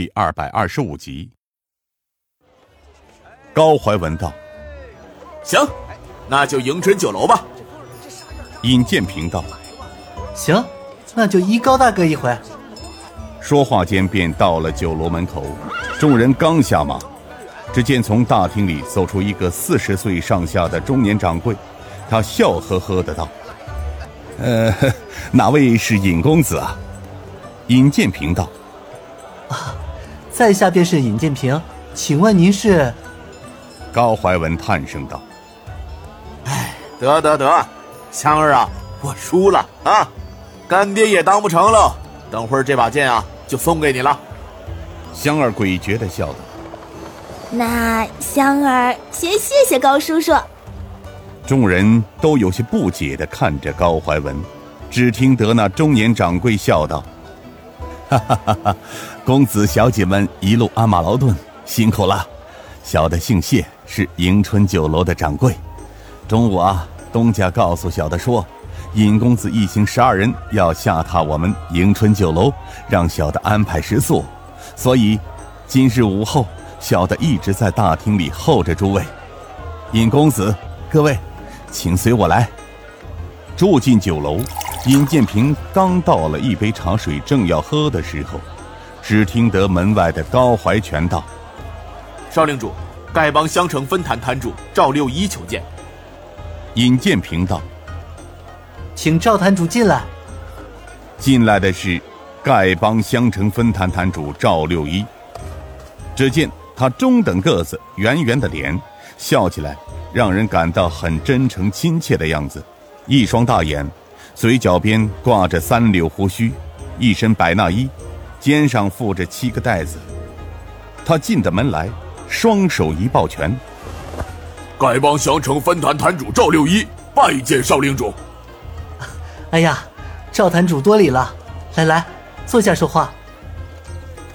第二百二十五集。高怀文道：“行，那就迎春酒楼吧。”尹建平道：“行，那就依高大哥一回。”说话间便到了酒楼门口，众人刚下马，只见从大厅里走出一个四十岁上下的中年掌柜，他笑呵呵的道：“呃，哪位是尹公子啊？”尹建平道：“啊，在下便是尹建平，请问您是？”高怀文叹声道：“哎，得得得，香儿啊，我输了啊，干爹也当不成了。等会儿这把剑啊，就送给你了。”香儿诡谲的笑道：“那香儿先谢谢高叔叔。”众人都有些不解的看着高怀文，只听得那中年掌柜笑道：“哈哈哈哈，公子小姐们一路鞍马劳顿，辛苦了。小的姓谢。”是迎春酒楼的掌柜。中午啊，东家告诉小的说，尹公子一行十二人要下榻我们迎春酒楼，让小的安排食宿。所以，今日午后，小的一直在大厅里候着诸位。尹公子，各位，请随我来。住进酒楼，尹建平刚倒了一杯茶水，正要喝的时候，只听得门外的高怀全道：“少令主。”丐帮襄城分坛坛主赵六一求见。尹建平道：“请赵坛主进来。”进来的是丐帮襄城分坛坛主赵六一。只见他中等个子，圆圆的脸，笑起来让人感到很真诚亲切的样子。一双大眼，嘴角边挂着三绺胡须，一身白衲衣，肩上负着七个袋子。他进的门来。双手一抱拳，丐帮襄城分坛坛主赵六一拜见少令主。哎呀，赵坛主多礼了，来来，坐下说话。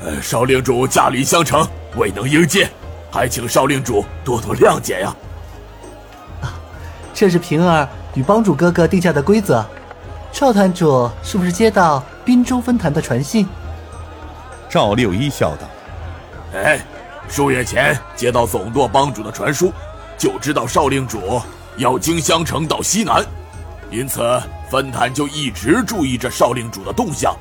呃，少令主驾临襄城，未能迎接，还请少令主多多谅解呀。啊，这是平儿与帮主哥哥定下的规则。赵坛主是不是接到滨州分坛的传信？赵六一笑道：“哎。”数月前接到总舵帮主的传书，就知道少令主要经襄城到西南，因此分坛就一直注意着少令主的动向。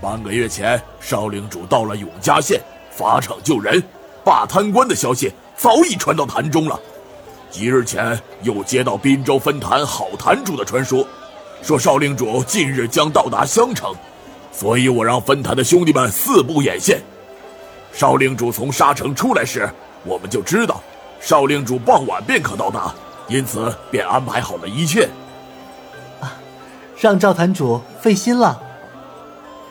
半个月前，少令主到了永嘉县，法场救人、罢贪官的消息早已传到坛中了。几日前又接到滨州分坛郝坛主的传说，说少令主近日将到达襄城，所以我让分坛的兄弟们四步眼线。少令主从沙城出来时，我们就知道，少令主傍晚便可到达，因此便安排好了一切。啊，让赵坛主费心了。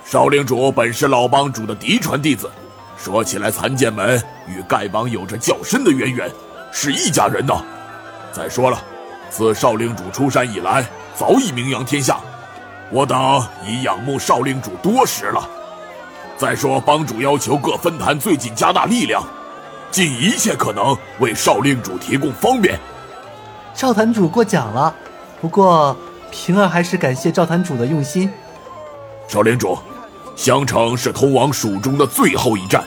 少令主本是老帮主的嫡传弟子，说起来，残剑门与丐帮有着较深的渊源，是一家人呐。再说了，自少令主出山以来，早已名扬天下，我等已仰慕少令主多时了。再说，帮主要求各分坛最近加大力量，尽一切可能为少令主提供方便。赵坛主过奖了，不过平儿还是感谢赵坛主的用心。少令主，襄城是通往蜀中的最后一站，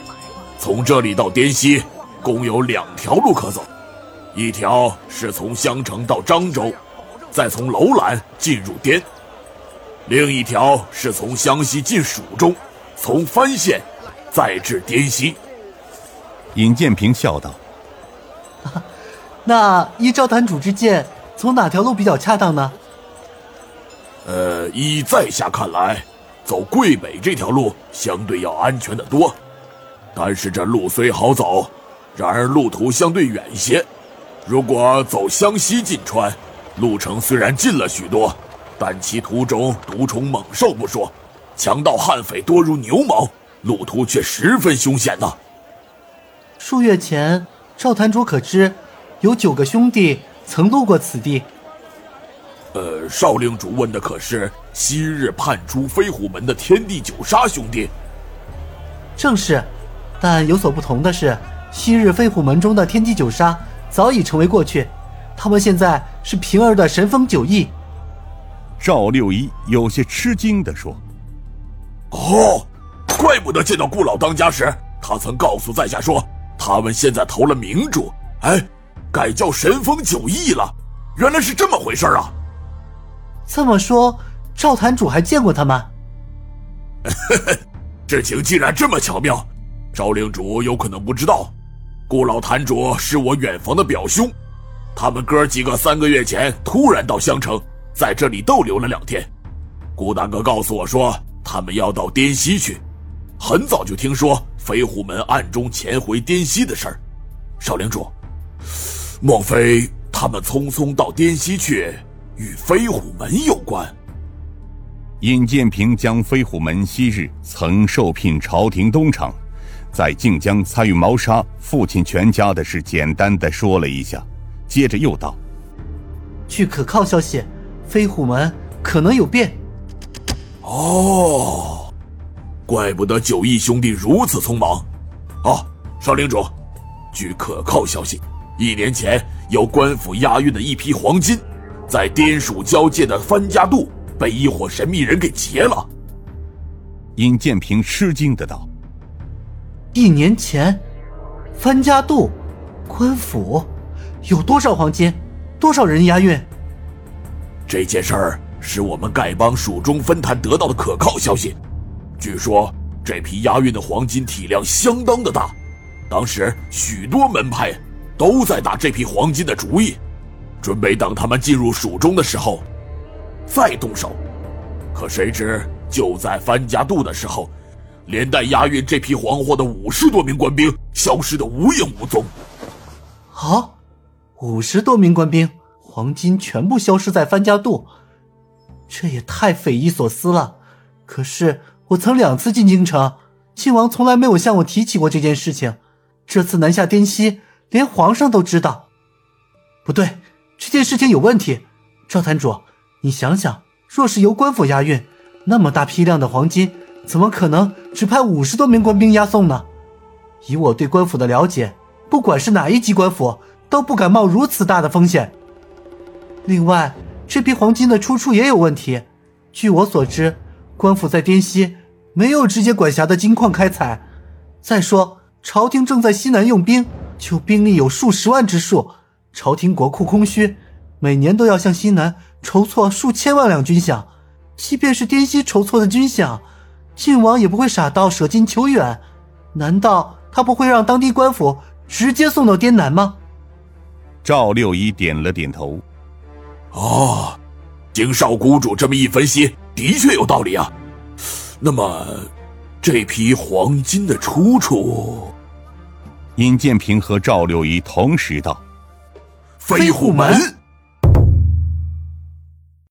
从这里到滇西共有两条路可走，一条是从襄城到漳州，再从楼兰进入滇；另一条是从湘西进蜀中。从番县，再至滇西。尹建平笑道：“那依赵坛主之见，从哪条路比较恰当呢？”呃，依在下看来，走桂北这条路相对要安全的多。但是这路虽好走，然而路途相对远些。如果走湘西进川，路程虽然近了许多，但其途中毒虫猛兽不说。强盗悍匪多如牛毛，路途却十分凶险呐。数月前，赵坛主可知，有九个兄弟曾路过此地。呃，少令主问的可是昔日叛出飞虎门的天地九杀兄弟？正是，但有所不同的是，昔日飞虎门中的天地九杀早已成为过去，他们现在是平儿的神风九翼。赵六一有些吃惊地说。哦，怪不得见到顾老当家时，他曾告诉在下说，他们现在投了明主，哎，改叫神风九翼了。原来是这么回事啊！这么说，赵坛主还见过他们？事情竟然这么巧妙，赵令主有可能不知道，顾老坛主是我远房的表兄，他们哥几个三个月前突然到襄城，在这里逗留了两天。顾大哥告诉我说，他们要到滇西去，很早就听说飞虎门暗中潜回滇西的事儿。少领主，莫非他们匆匆到滇西去，与飞虎门有关？尹建平将飞虎门昔日曾受聘朝廷东厂，在靖江参与谋杀父亲全家的事简单的说了一下，接着又道：“据可靠消息，飞虎门可能有变。”哦，怪不得九义兄弟如此匆忙。哦，少领主，据可靠消息，一年前由官府押运的一批黄金，在滇蜀交界的番家渡被一伙神秘人给劫了。尹建平吃惊的道：“一年前，番家渡，官府，有多少黄金？多少人押运？这件事儿。”是我们丐帮蜀中分坛得到的可靠消息，据说这批押运的黄金体量相当的大，当时许多门派都在打这批黄金的主意，准备等他们进入蜀中的时候再动手。可谁知就在翻家渡的时候，连带押运这批黄货的五十多名官兵消失的无影无踪。啊，五十多名官兵，黄金全部消失在番家渡。这也太匪夷所思了。可是我曾两次进京城，亲王从来没有向我提起过这件事情。这次南下滇西，连皇上都知道。不对，这件事情有问题。赵坛主，你想想，若是由官府押运，那么大批量的黄金，怎么可能只派五十多名官兵押送呢？以我对官府的了解，不管是哪一级官府，都不敢冒如此大的风险。另外。这批黄金的出处也有问题。据我所知，官府在滇西没有直接管辖的金矿开采。再说，朝廷正在西南用兵，就兵力有数十万之数，朝廷国库空虚，每年都要向西南筹措数千万两军饷。即便是滇西筹措的军饷，晋王也不会傻到舍近求远。难道他不会让当地官府直接送到滇南吗？赵六一点了点头。哦，经少谷主这么一分析，的确有道理啊。那么，这批黄金的出处？尹建平和赵六一同时道：“飞虎门。”